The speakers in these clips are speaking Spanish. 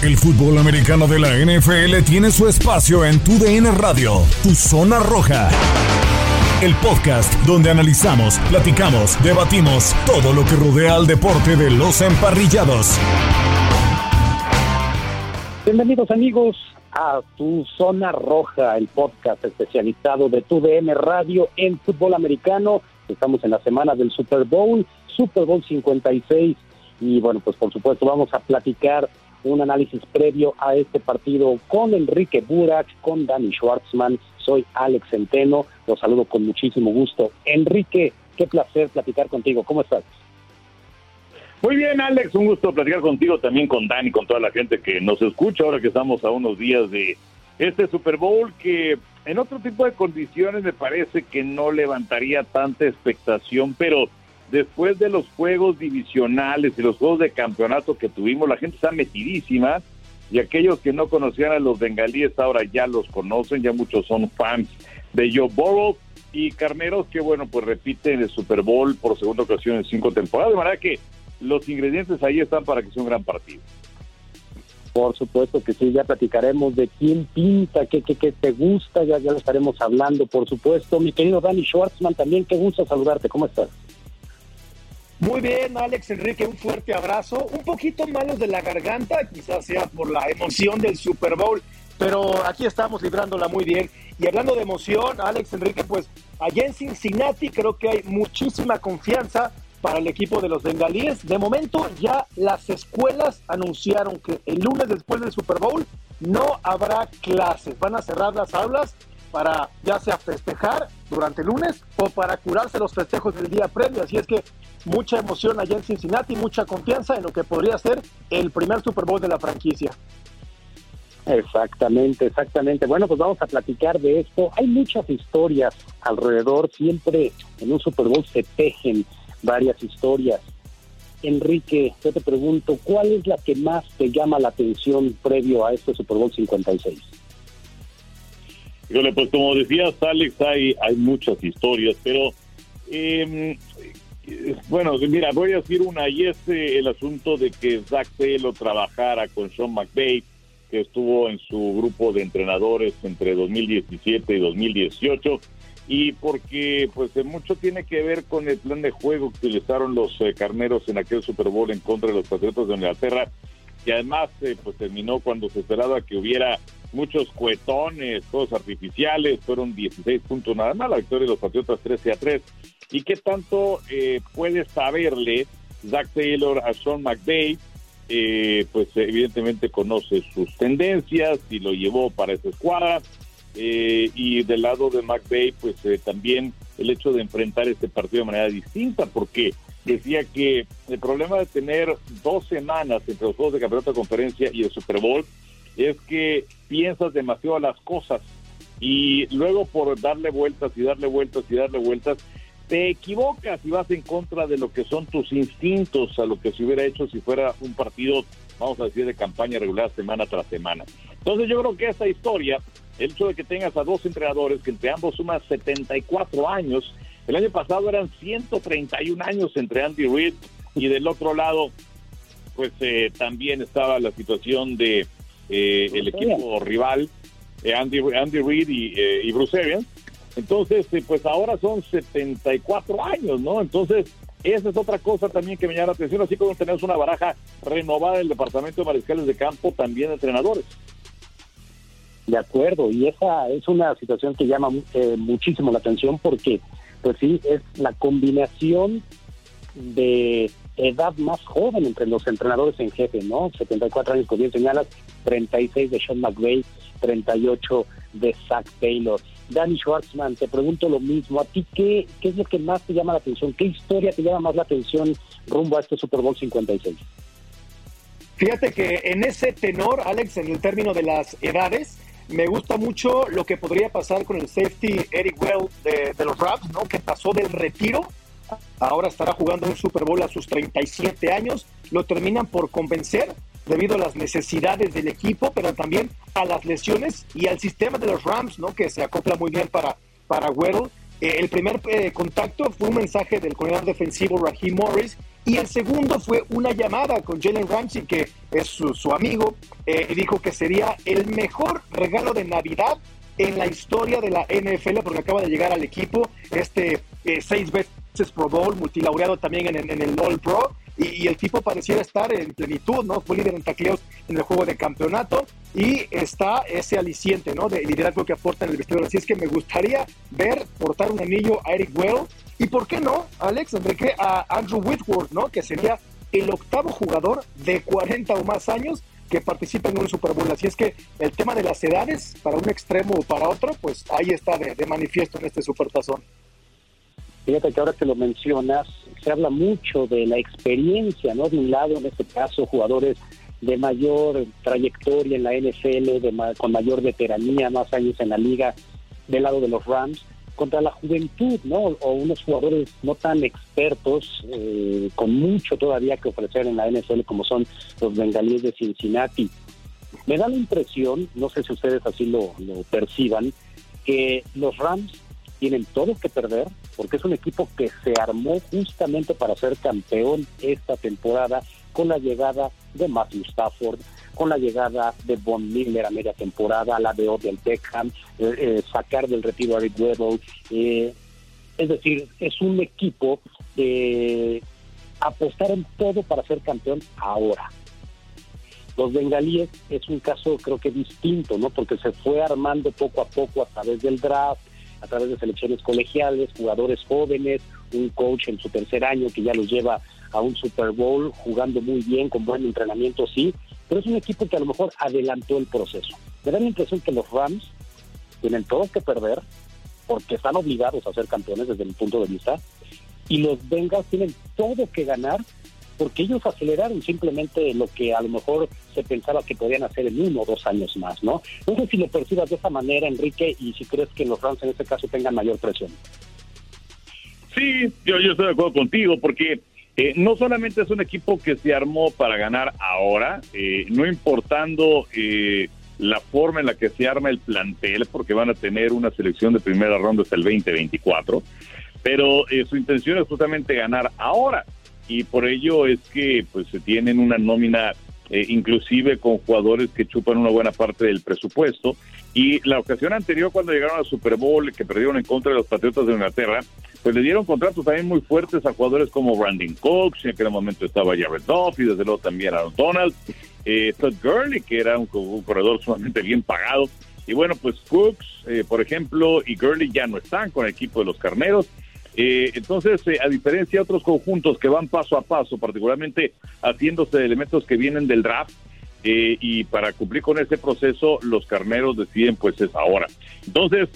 El fútbol americano de la NFL tiene su espacio en Tu DN Radio, Tu Zona Roja. El podcast donde analizamos, platicamos, debatimos todo lo que rodea al deporte de los emparrillados. Bienvenidos amigos a Tu Zona Roja, el podcast especializado de Tu DN Radio en fútbol americano. Estamos en la semana del Super Bowl, Super Bowl 56 y bueno, pues por supuesto vamos a platicar un análisis previo a este partido con Enrique Burak, con Danny Schwartzman. Soy Alex Centeno, los saludo con muchísimo gusto. Enrique, qué placer platicar contigo. ¿Cómo estás? Muy bien, Alex, un gusto platicar contigo, también con Dani, con toda la gente que nos escucha ahora que estamos a unos días de este Super Bowl que en otro tipo de condiciones me parece que no levantaría tanta expectación, pero después de los juegos divisionales y los juegos de campeonato que tuvimos, la gente está metidísima y aquellos que no conocían a los bengalíes ahora ya los conocen, ya muchos son fans de Joe Burrow y Carneros que bueno, pues repiten el Super Bowl por segunda ocasión en cinco temporadas, de manera que los ingredientes ahí están para que sea un gran partido. Por supuesto que sí, ya platicaremos de quién pinta, qué, qué, qué te gusta, ya, ya lo estaremos hablando, por supuesto. Mi querido Danny Schwartzman, también qué gusto saludarte, ¿cómo estás? Muy bien, Alex Enrique, un fuerte abrazo. Un poquito malos de la garganta, quizás sea por la emoción del Super Bowl, pero aquí estamos librándola muy bien. Y hablando de emoción, Alex Enrique, pues allá en Cincinnati creo que hay muchísima confianza para el equipo de los bengalíes. De momento ya las escuelas anunciaron que el lunes después del Super Bowl no habrá clases. Van a cerrar las aulas para ya sea festejar durante el lunes o para curarse los festejos del día previo. Así es que mucha emoción allá en Cincinnati, mucha confianza en lo que podría ser el primer Super Bowl de la franquicia. Exactamente, exactamente. Bueno, pues vamos a platicar de esto. Hay muchas historias alrededor, siempre en un Super Bowl se tejen varias historias. Enrique, yo te pregunto, ¿cuál es la que más te llama la atención previo a este Super Bowl 56? Pues como decías, Alex, hay, hay muchas historias, pero eh, bueno, mira, voy a decir una, y es eh, el asunto de que Zach Taylor trabajara con Sean McVay, que estuvo en su grupo de entrenadores entre 2017 y 2018, y porque pues mucho tiene que ver con el plan de juego que utilizaron los eh, carneros en aquel Super Bowl en contra de los Patriotas de Inglaterra, que además eh, pues terminó cuando se esperaba que hubiera muchos cuetones, todos artificiales, fueron 16 puntos nada más, la victoria de los Patriotas 13 a 3 y qué tanto eh, puede saberle Zach Taylor a Sean McVay, eh, pues evidentemente conoce sus tendencias y lo llevó para esa escuadra. Eh, y del lado de McVay, pues también el hecho de enfrentar este partido de manera distinta, porque decía que el problema de tener dos semanas entre los juegos de campeonato de conferencia y el Super Bowl es que piensas demasiado las cosas y luego por darle vueltas y darle vueltas y darle vueltas, te equivocas y vas en contra de lo que son tus instintos, a lo que se hubiera hecho si fuera un partido, vamos a decir, de campaña regular semana tras semana. Entonces yo creo que esta historia, el hecho de que tengas a dos entrenadores que entre ambos suman 74 años, el año pasado eran 131 años entre Andy Reid y del otro lado, pues eh, también estaba la situación de eh, el equipo rival, eh, Andy, Andy Reid y, y Bruce Arians entonces, eh, pues ahora son 74 años, ¿no? Entonces, esa es otra cosa también que me llama la atención, así como tenemos una baraja renovada del Departamento de Mariscales de Campo, también de entrenadores. De acuerdo, y esa es una situación que llama eh, muchísimo la atención porque, pues sí, es la combinación de edad más joven entre los entrenadores en jefe, ¿no? 74 años, con bien señalas, 36 de Sean McVay, 38 de Zach Taylor. Danny Schwartzman, te pregunto lo mismo. ¿A ti qué, qué es lo que más te llama la atención? ¿Qué historia te llama más la atención rumbo a este Super Bowl 56? Fíjate que en ese tenor, Alex, en el término de las edades, me gusta mucho lo que podría pasar con el safety Eric Well de, de los Rams, ¿no? Que pasó del retiro ahora estará jugando un Super Bowl a sus 37 años, lo terminan por convencer debido a las necesidades del equipo, pero también a las lesiones y al sistema de los Rams, ¿no? que se acopla muy bien para, para eh, el primer eh, contacto fue un mensaje del coordinador defensivo Raheem Morris y el segundo fue una llamada con Jalen Ramsey, que es su, amigo, eh, dijo que sería el mejor regalo de Navidad en la historia de la NFL porque acaba de llegar al equipo este seis veces Pro Bowl, multilaureado también en, el All Pro, y, el tipo pareciera estar en plenitud, ¿no? Fue líder en tacleos en el juego de campeonato y está ese aliciente, ¿no? De liderazgo que aporta en el vestidor. Así es que me gustaría ver portar un anillo a Eric Well y, ¿por qué no, Alex, Enrique, a Andrew Whitworth, ¿no? Que sería el octavo jugador de 40 o más años que participa en un Super Bowl. Así es que el tema de las edades, para un extremo o para otro, pues ahí está de, manifiesto en este Supertazón. Fíjate que ahora que lo mencionas, se habla mucho de la experiencia, ¿no? De un lado, en este caso, jugadores de mayor trayectoria en la NFL, de con mayor veteranía, más años en la liga, del lado de los Rams, contra la juventud, ¿no? O unos jugadores no tan expertos, eh, con mucho todavía que ofrecer en la NFL, como son los bengalíes de Cincinnati. Me da la impresión, no sé si ustedes así lo, lo perciban, que los Rams tienen todo que perder, porque es un equipo que se armó justamente para ser campeón esta temporada con la llegada de Matthew Stafford, con la llegada de Von Miller a media temporada, la de Odell Beckham, eh, eh, sacar del retiro a Rick Weddle. Eh, es decir, es un equipo de apostar en todo para ser campeón ahora. Los bengalíes es un caso creo que distinto, ¿no? Porque se fue armando poco a poco a través del draft, a través de selecciones colegiales, jugadores jóvenes, un coach en su tercer año que ya los lleva a un Super Bowl, jugando muy bien, con buen entrenamiento, sí, pero es un equipo que a lo mejor adelantó el proceso. Me da la impresión que los Rams tienen todo que perder porque están obligados a ser campeones desde mi punto de vista y los Bengals tienen todo que ganar porque ellos aceleraron simplemente lo que a lo mejor se pensaba que podían hacer en uno o dos años más, ¿no? No sé si lo percibas de esa manera, Enrique, y si crees que los Rams en este caso tengan mayor presión. Sí, yo, estoy de acuerdo contigo, porque eh, no solamente es un equipo que se armó para ganar ahora, eh, no importando eh, la forma en la que se arma el plantel, porque van a tener una selección de primera ronda hasta el 2024, pero su intención es justamente ganar ahora y por ello es que pues se tienen una nómina eh, inclusive con jugadores que chupan una buena parte del presupuesto. Y la ocasión anterior, cuando llegaron al Super Bowl, que perdieron en contra de los Patriotas de Inglaterra, pues le dieron contratos también muy fuertes a jugadores como Brandon Cox, en aquel momento estaba Jared Goff y desde luego también Aaron Donald, eh, Todd Gurley, que era un, corredor sumamente bien pagado. Y bueno, pues Cooks, eh, por ejemplo, y Gurley ya no están con el equipo de los Carneros. Eh, entonces, eh, a diferencia de otros conjuntos que van paso a paso, particularmente haciéndose de elementos que vienen del draft, eh, y para cumplir con ese proceso, los carneros deciden, pues es ahora. Entonces,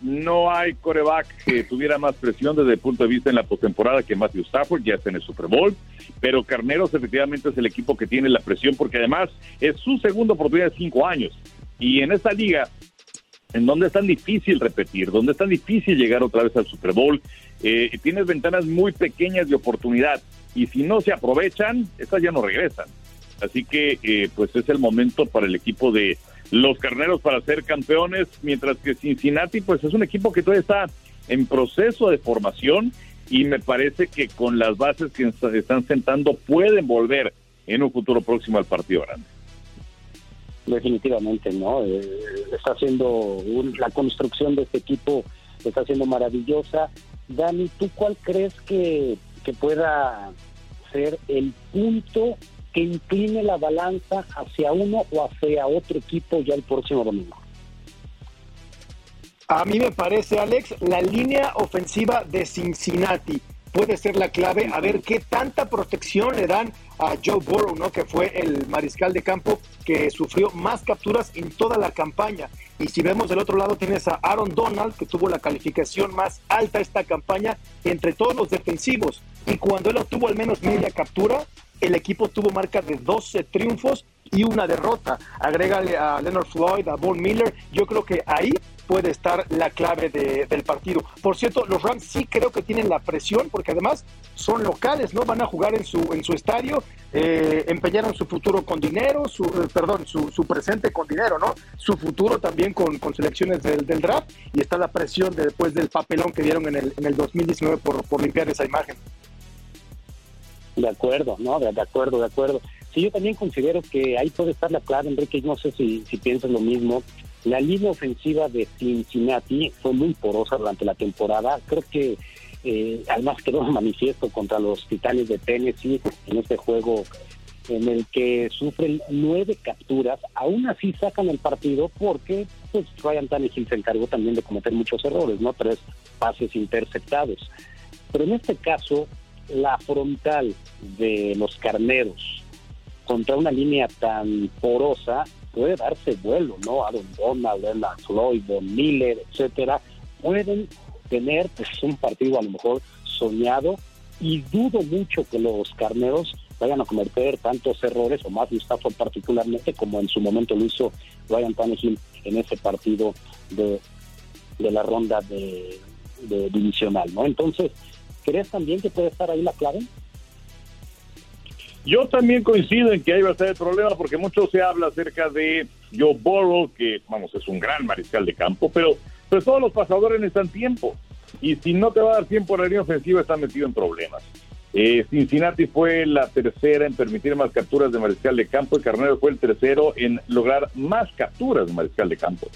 no hay coreback que tuviera más presión desde el punto de vista en la postemporada que Matthew Stafford, ya está en el Super Bowl, pero Carneros efectivamente es el equipo que tiene la presión porque además es su segunda oportunidad de cinco años. Y en esta liga, en donde es tan difícil repetir, donde es tan difícil llegar otra vez al Super Bowl. Eh, tienes ventanas muy pequeñas de oportunidad y si no se aprovechan, estas ya no regresan. Así que eh, pues es el momento para el equipo de los carneros para ser campeones, mientras que Cincinnati pues es un equipo que todavía está en proceso de formación y me parece que con las bases que están sentando pueden volver en un futuro próximo al partido grande. Definitivamente, ¿no? Eh, está haciendo la construcción de este equipo, está haciendo maravillosa. Dani, ¿tú cuál crees que, que pueda ser el punto que incline la balanza hacia uno o hacia otro equipo ya el próximo domingo? A mí me parece, Alex, la línea ofensiva de Cincinnati puede ser la clave a ver qué tanta protección le dan a Joe Burrow, ¿no? que fue el mariscal de campo que sufrió más capturas en toda la campaña. Y si vemos del otro lado tienes a Aaron Donald, que tuvo la calificación más alta esta campaña entre todos los defensivos. Y cuando él obtuvo al menos media captura, el equipo tuvo marca de 12 triunfos y una derrota. Agrégale a Leonard Floyd, a Von Miller. Yo creo que ahí puede estar la clave del partido. Por cierto, los Rams sí creo que tienen la presión porque además son locales, ¿no? Van a jugar en su, en su estadio, eh, empeñaron su futuro con dinero, su, eh, perdón, su, su, presente con dinero, ¿no? Su futuro también con, con selecciones del, del, draft y está la presión de, después del papelón que dieron en el, en el 2019 por, por limpiar esa imagen. De acuerdo, ¿no? De, de acuerdo, de acuerdo. Sí, yo también considero que ahí puede estar la clave, Enrique, no sé si, si piensas lo mismo. La línea ofensiva de Cincinnati fue muy porosa durante la temporada. Creo que eh, además quedó manifiesto contra los Titanes de Tennessee en este juego en el que sufren nueve capturas. Aún así sacan el partido porque pues, Ryan Tannehill se encargó también de cometer muchos errores, ¿no? Tres pases interceptados. Pero en este caso, la frontal de los carneros contra una línea tan porosa puede darse vuelo, ¿no? Aaron Donald, Leonard Floyd, Von Miller, etcétera, pueden tener pues, un partido a lo mejor soñado y dudo mucho que los carneros vayan a cometer tantos errores, o más Stafford particularmente, como en su momento lo hizo Ryan Tannehill en ese partido de, de la ronda de, de divisional, ¿no? Entonces, ¿crees también que puede estar ahí la clave? Yo también coincido en que ahí va a estar el problema porque mucho se habla acerca de Joe Burrow, que vamos, es un gran mariscal de campo, pero, pero todos los pasadores necesitan tiempo. Y si no te va a dar tiempo la línea ofensiva, está metido en problemas. Eh, Cincinnati fue la tercera en permitir más capturas de mariscal de campo y Carnero fue el tercero en lograr más capturas de mariscal de campo.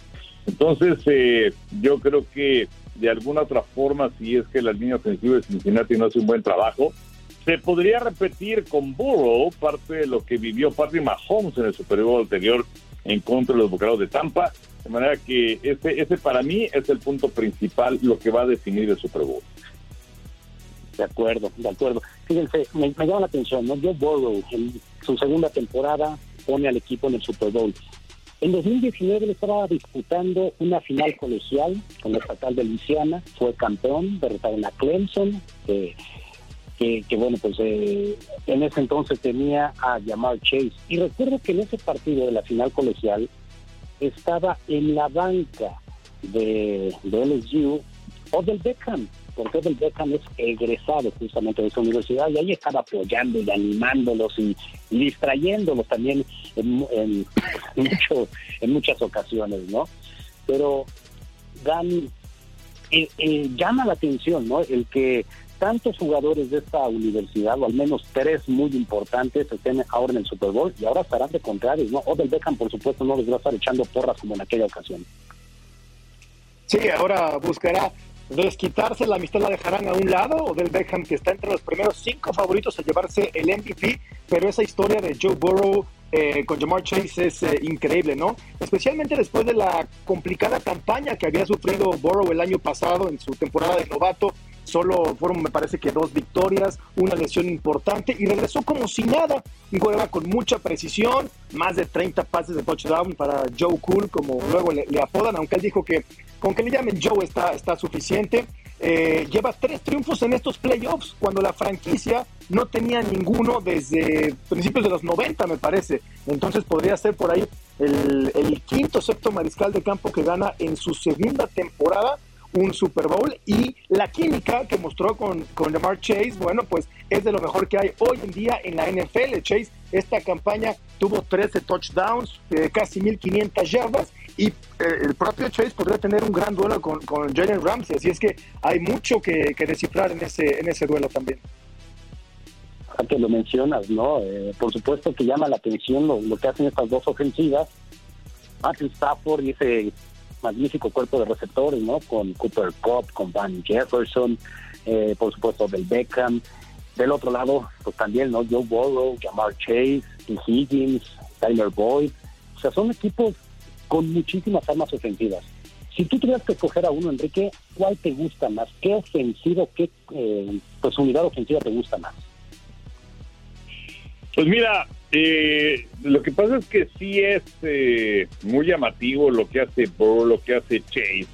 Entonces, eh, yo creo que de alguna otra forma, si es que la línea ofensiva de Cincinnati no hace un buen trabajo, se podría repetir con Burrow parte de lo que vivió Patrick Mahomes en el Super Bowl anterior en contra de los Bucaneros de Tampa. De manera que ese, ese para mí es el punto principal, lo que va a definir el Super Bowl. De acuerdo, de acuerdo. Fíjense, me, llama la atención, ¿no? Joe Burrow en su segunda temporada pone al equipo en el Super Bowl. En 2019 le estaba disputando una final colegial con la estatal de Luisiana, fue campeón, derrotaron a Clemson, eh, que, bueno, pues eh, en ese entonces tenía a Jamal Chase. Y recuerdo que en ese partido de la final colegial estaba en la banca de, de LSU Odell Beckham, porque Odell Beckham es egresado justamente de esa universidad y ahí estaba apoyando y animándolos y, distrayéndolos también en, en, mucho, en muchas ocasiones, ¿no? Pero Dan, eh, eh, llama la atención, ¿no? El que tantos jugadores de esta universidad, o al menos tres muy importantes, estén ahora en el Super Bowl y ahora estarán de contrarios, ¿no? Odell Beckham, por supuesto, no les va a estar echando porras como en aquella ocasión. Sí, ahora buscará desquitarse, la amistad la dejarán a un lado, Odell Beckham que está entre los primeros cinco favoritos a llevarse el MVP, pero esa historia de Joe Burrow eh, con Jamar Chase es eh, increíble, ¿no? Especialmente después de la complicada campaña que había sufrido Burrow el año pasado en su temporada de novato, Solo fueron, me parece que dos victorias, una lesión importante y regresó como si nada. Juega con mucha precisión, más de 30 pases de touchdown para Joe Cool, como luego le, apodan, aunque él dijo que con que le llamen Joe está, está suficiente. Eh, lleva tres triunfos en estos playoffs, cuando la franquicia no tenía ninguno desde principios de los 90, me parece. Entonces podría ser por ahí el, el quinto, sexto mariscal de campo que gana en su segunda temporada un Super Bowl y la química que mostró con, con Lamar Chase, bueno, pues es de lo mejor que hay hoy en día en la NFL. Chase, esta campaña tuvo 13 touchdowns, eh, casi 1500 yardas y eh, el propio Chase podría tener un gran duelo con, con Jalen Ramsey, así es que hay mucho que, que descifrar en ese, en ese duelo también que lo mencionas, ¿no? Eh, por supuesto que llama la atención lo, lo, que hacen estas dos ofensivas. Matthew Stafford y ese magnífico cuerpo de receptores, ¿no? Con Cooper Cup, con Van Jefferson, eh, por supuesto del Beckham. Del otro lado, pues también, ¿no? Joe Burrow, Jamar Chase, Higgins, Tyler Boyd. O sea, son equipos con muchísimas armas ofensivas. Si tú tuvieras que escoger a uno, Enrique, ¿cuál te gusta más? ¿Qué ofensivo, qué eh, pues unidad ofensiva te gusta más? Pues mira, eh, lo que pasa es que sí es eh, muy llamativo lo que hace Burrow, lo que hace Chase,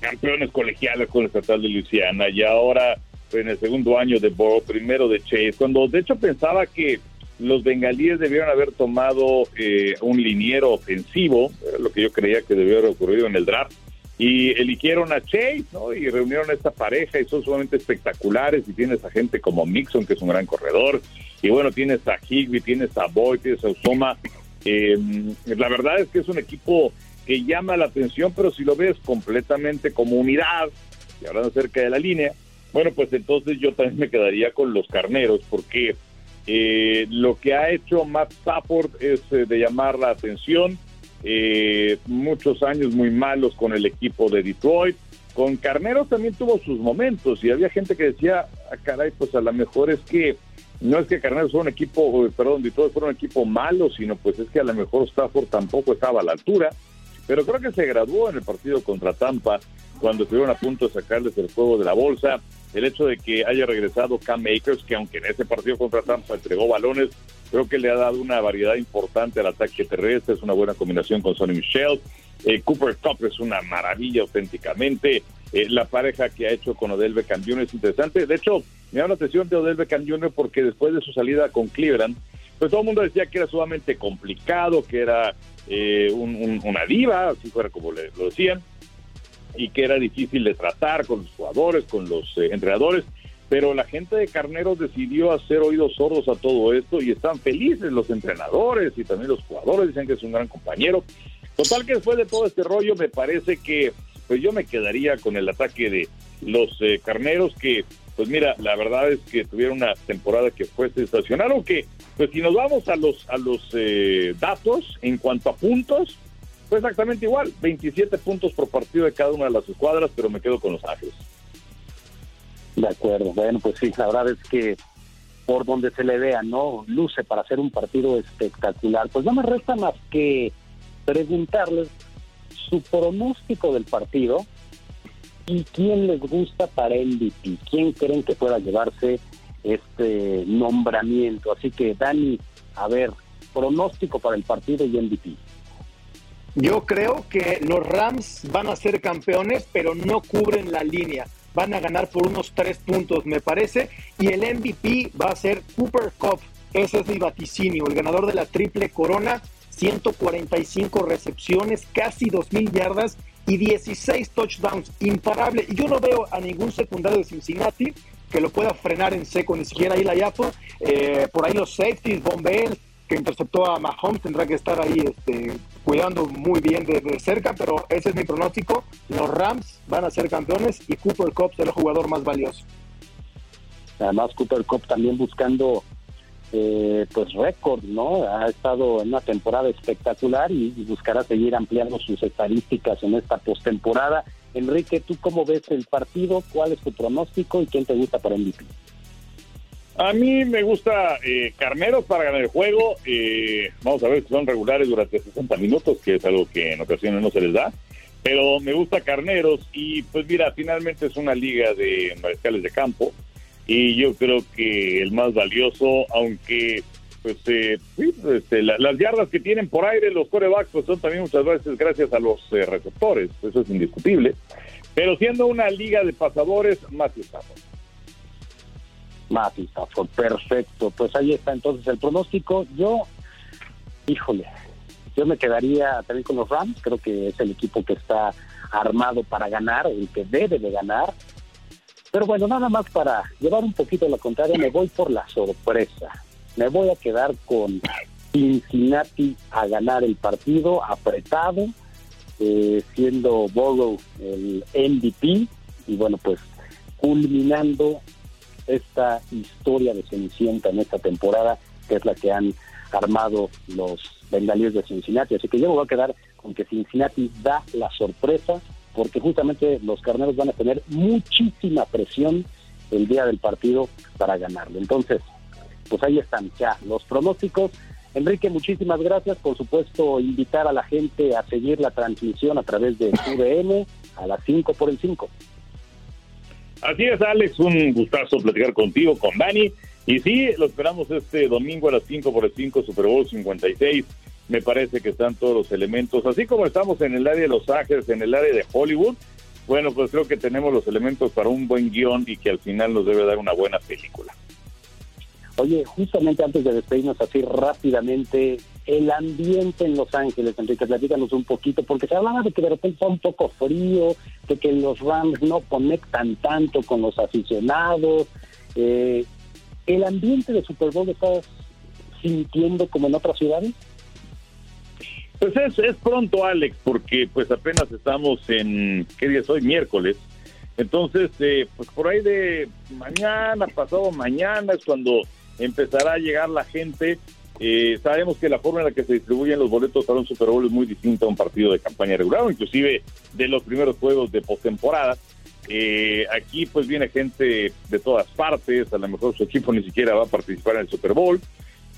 campeones colegiales con el estatal de Luisiana y ahora en el segundo año de Burrow, primero de Chase, cuando de hecho pensaba que los bengalíes debieron haber tomado eh, un liniero ofensivo, era lo que yo creía que debió haber ocurrido en el draft, y eligieron a Chase, ¿no? Y reunieron a esta pareja y son sumamente espectaculares y tienes a gente como Mixon, que es un gran corredor, y bueno, tienes a Higby, tienes a Boyd, tienes a Usoma. Eh, la verdad es que es un equipo que llama la atención, pero si lo ves completamente como unidad, y hablando acerca de la línea, bueno, pues entonces yo también me quedaría con los carneros, porque eh, lo que ha hecho Matt Stafford es eh, de llamar la atención. Eh, muchos años muy malos con el equipo de Detroit. Con Carneros también tuvo sus momentos y había gente que decía, ah, caray, pues a lo mejor es que no es que Carneros fuera un equipo, perdón, Detroit fuera un equipo malo, sino pues es que a lo mejor Stafford tampoco estaba a la altura. Pero creo que se graduó en el partido contra Tampa cuando estuvieron a punto de sacarles el juego de la bolsa el hecho de que haya regresado Cam Akers, que aunque en ese partido contra Tampa entregó balones, creo que le ha dado una variedad importante al ataque terrestre, es una buena combinación con Sonny Michel. Eh, Cooper Cup es una maravilla auténticamente. Eh, la pareja que ha hecho con Odell Beckham es interesante. De hecho, me da la atención de Odell Beckham Jr. porque después de su salida con Cleveland, pues todo el mundo decía que era sumamente complicado, que era eh, una diva, así fuera como le, lo decían y que era difícil de tratar con los jugadores, con los eh, entrenadores, pero la gente de Carneros decidió hacer oídos sordos a todo esto y están felices los entrenadores y también los jugadores, dicen que es un gran compañero. Total que después de todo este rollo me parece que pues yo me quedaría con el ataque de los eh, Carneros que pues mira, la verdad es que tuvieron una temporada que fue sensacional, aunque pues si nos vamos a los a los eh, datos en cuanto a puntos, fue exactamente igual, 27 puntos por partido de cada una de las escuadras, pero me quedo con los Ángeles. De acuerdo, bueno, pues sí, la verdad es que por donde se le vea, ¿no? Luce para hacer un partido espectacular. Pues no me resta más que preguntarles su pronóstico del partido y quién les gusta para MVP, quién creen que pueda llevarse este nombramiento. Así que, Dani, a ver, pronóstico para el partido y MVP. Yo creo que los Rams van a ser campeones, pero no cubren la línea. Van a ganar por unos tres puntos, me parece. Y el MVP va a ser Cooper Cup. Ese es mi vaticinio. El ganador de la triple corona, 145 recepciones, casi 2.000 yardas y 16 touchdowns. Imparable. Y yo no veo a ningún secundario de Cincinnati que lo pueda frenar en seco, ni siquiera ahí la Yapo. Eh, por ahí los safeties, Bombell, que interceptó a Mahomes, tendrá que estar ahí este, cuidando muy bien de, cerca, pero ese es mi pronóstico. Los Rams van a ser campeones y Cooper Cup será el jugador más valioso. Además, Cooper Cup también buscando eh, pues récord, ¿no? Ha estado en una temporada espectacular y, buscará seguir ampliando sus estadísticas en esta postemporada. Enrique, ¿tú cómo ves el partido? ¿Cuál es tu pronóstico y quién te gusta para MVP? A mí me gusta eh, Carneros para ganar el juego. Eh, vamos a ver si son regulares durante 60 minutos, que es algo que en ocasiones no se les da. Pero me gusta Carneros y pues mira, finalmente es una liga de mariscales de campo y yo creo que el más valioso, aunque pues eh, este, las yardas que tienen por aire los corebacks pues son también muchas veces gracias a los receptores, eso es indiscutible. Pero siendo una liga de pasadores, más estamos. Matthew Stafford, perfecto. Pues ahí está entonces el pronóstico. Yo, híjole, yo me quedaría también con los Rams. Creo que es el equipo que está armado para ganar, el que debe de ganar. Pero bueno, nada más para llevar un poquito la contraria, me voy por la sorpresa. Me voy a quedar con Cincinnati a ganar el partido apretado, eh, siendo Burrow el MVP y bueno, pues culminando esta historia de Cenicienta en esta temporada, que es la que han armado los bengalíes de Cincinnati. Así que yo me voy a quedar con que Cincinnati da la sorpresa, porque justamente los carneros van a tener muchísima presión el día del partido para ganarlo. Entonces, pues ahí están ya los pronósticos. Enrique, muchísimas gracias. Por supuesto, invitar a la gente a seguir la transmisión a través de UDN a las 5 por el 5. Así es, Alex, un gustazo platicar contigo, con Dani. Y sí, lo esperamos este domingo a las 5 por el 5, Super Bowl 56. Me parece que están todos los elementos, así como estamos en el área de Los Ángeles, en el área de Hollywood. Bueno, pues creo que tenemos los elementos para un buen guion y que al final nos debe dar una buena película. Oye, justamente antes de despedirnos así rápidamente, el ambiente en Los Ángeles, Enrique, platícanos un poquito, porque se hablaba de que de repente está un poco frío, de que los Rams no conectan tanto con los aficionados. Eh, ¿El ambiente de Super Bowl estás sintiendo como en otras ciudades? Pues es, es pronto, Alex, porque pues apenas estamos en, ¿qué día es hoy? Miércoles. Entonces, eh, pues por ahí de mañana, pasado mañana es cuando empezará a llegar la gente. Eh, sabemos que la forma en la que se distribuyen los boletos para un Super Bowl es muy distinta a un partido de campaña regular, o inclusive de los primeros juegos de postemporada. Eh, aquí pues viene gente de todas partes, a lo mejor su equipo ni siquiera va a participar en el Super Bowl,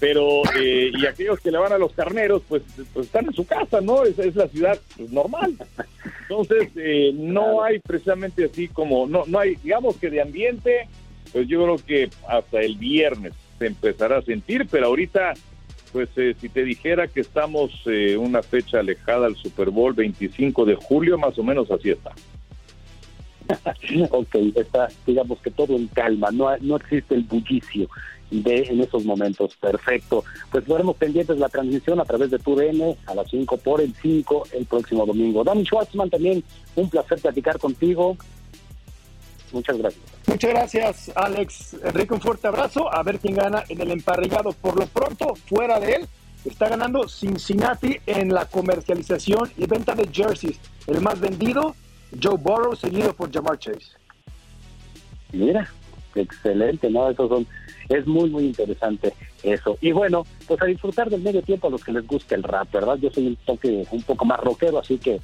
pero eh, y aquellos que le van a los carneros pues, pues están en su casa, ¿no? Es, es la ciudad pues, normal. Entonces eh, no hay precisamente así como, no, no hay, digamos que de ambiente, pues yo creo que hasta el viernes se empezará a sentir, pero ahorita pues eh, si te dijera que estamos eh, una fecha alejada al Super Bowl 25 de julio, más o menos así está. ok, está, digamos que todo en calma, no, no existe el bullicio de en esos momentos. Perfecto. Pues veremos pendientes la transmisión a través de TUDN a las 5 por el 5 el próximo domingo. Dani Schwartzman, también un placer platicar contigo. Muchas gracias. Muchas gracias, Alex. Enrique, un fuerte abrazo. A ver quién gana en el emparrillado. Por lo pronto, fuera de él, está ganando Cincinnati en la comercialización y venta de jerseys. El más vendido, Joe Burrow, seguido por Jamar Chase. Mira, excelente, ¿no? Esos son, es muy, muy interesante eso. Y bueno, pues a disfrutar del medio tiempo a los que les guste el rap, ¿verdad? Yo soy un toque un poco más rockero, así que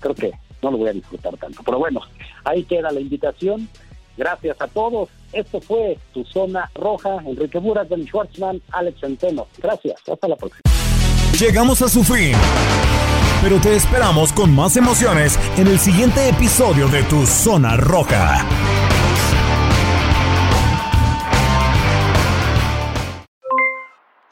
creo que no lo voy a disfrutar tanto. Pero bueno, ahí queda la invitación. Gracias a todos. Esto fue Tu Zona Roja. Enrique Buras, Ben Schwartzman, Alex Centeno. Gracias. Hasta la próxima. Llegamos a su fin. Pero te esperamos con más emociones en el siguiente episodio de Tu Zona Roja.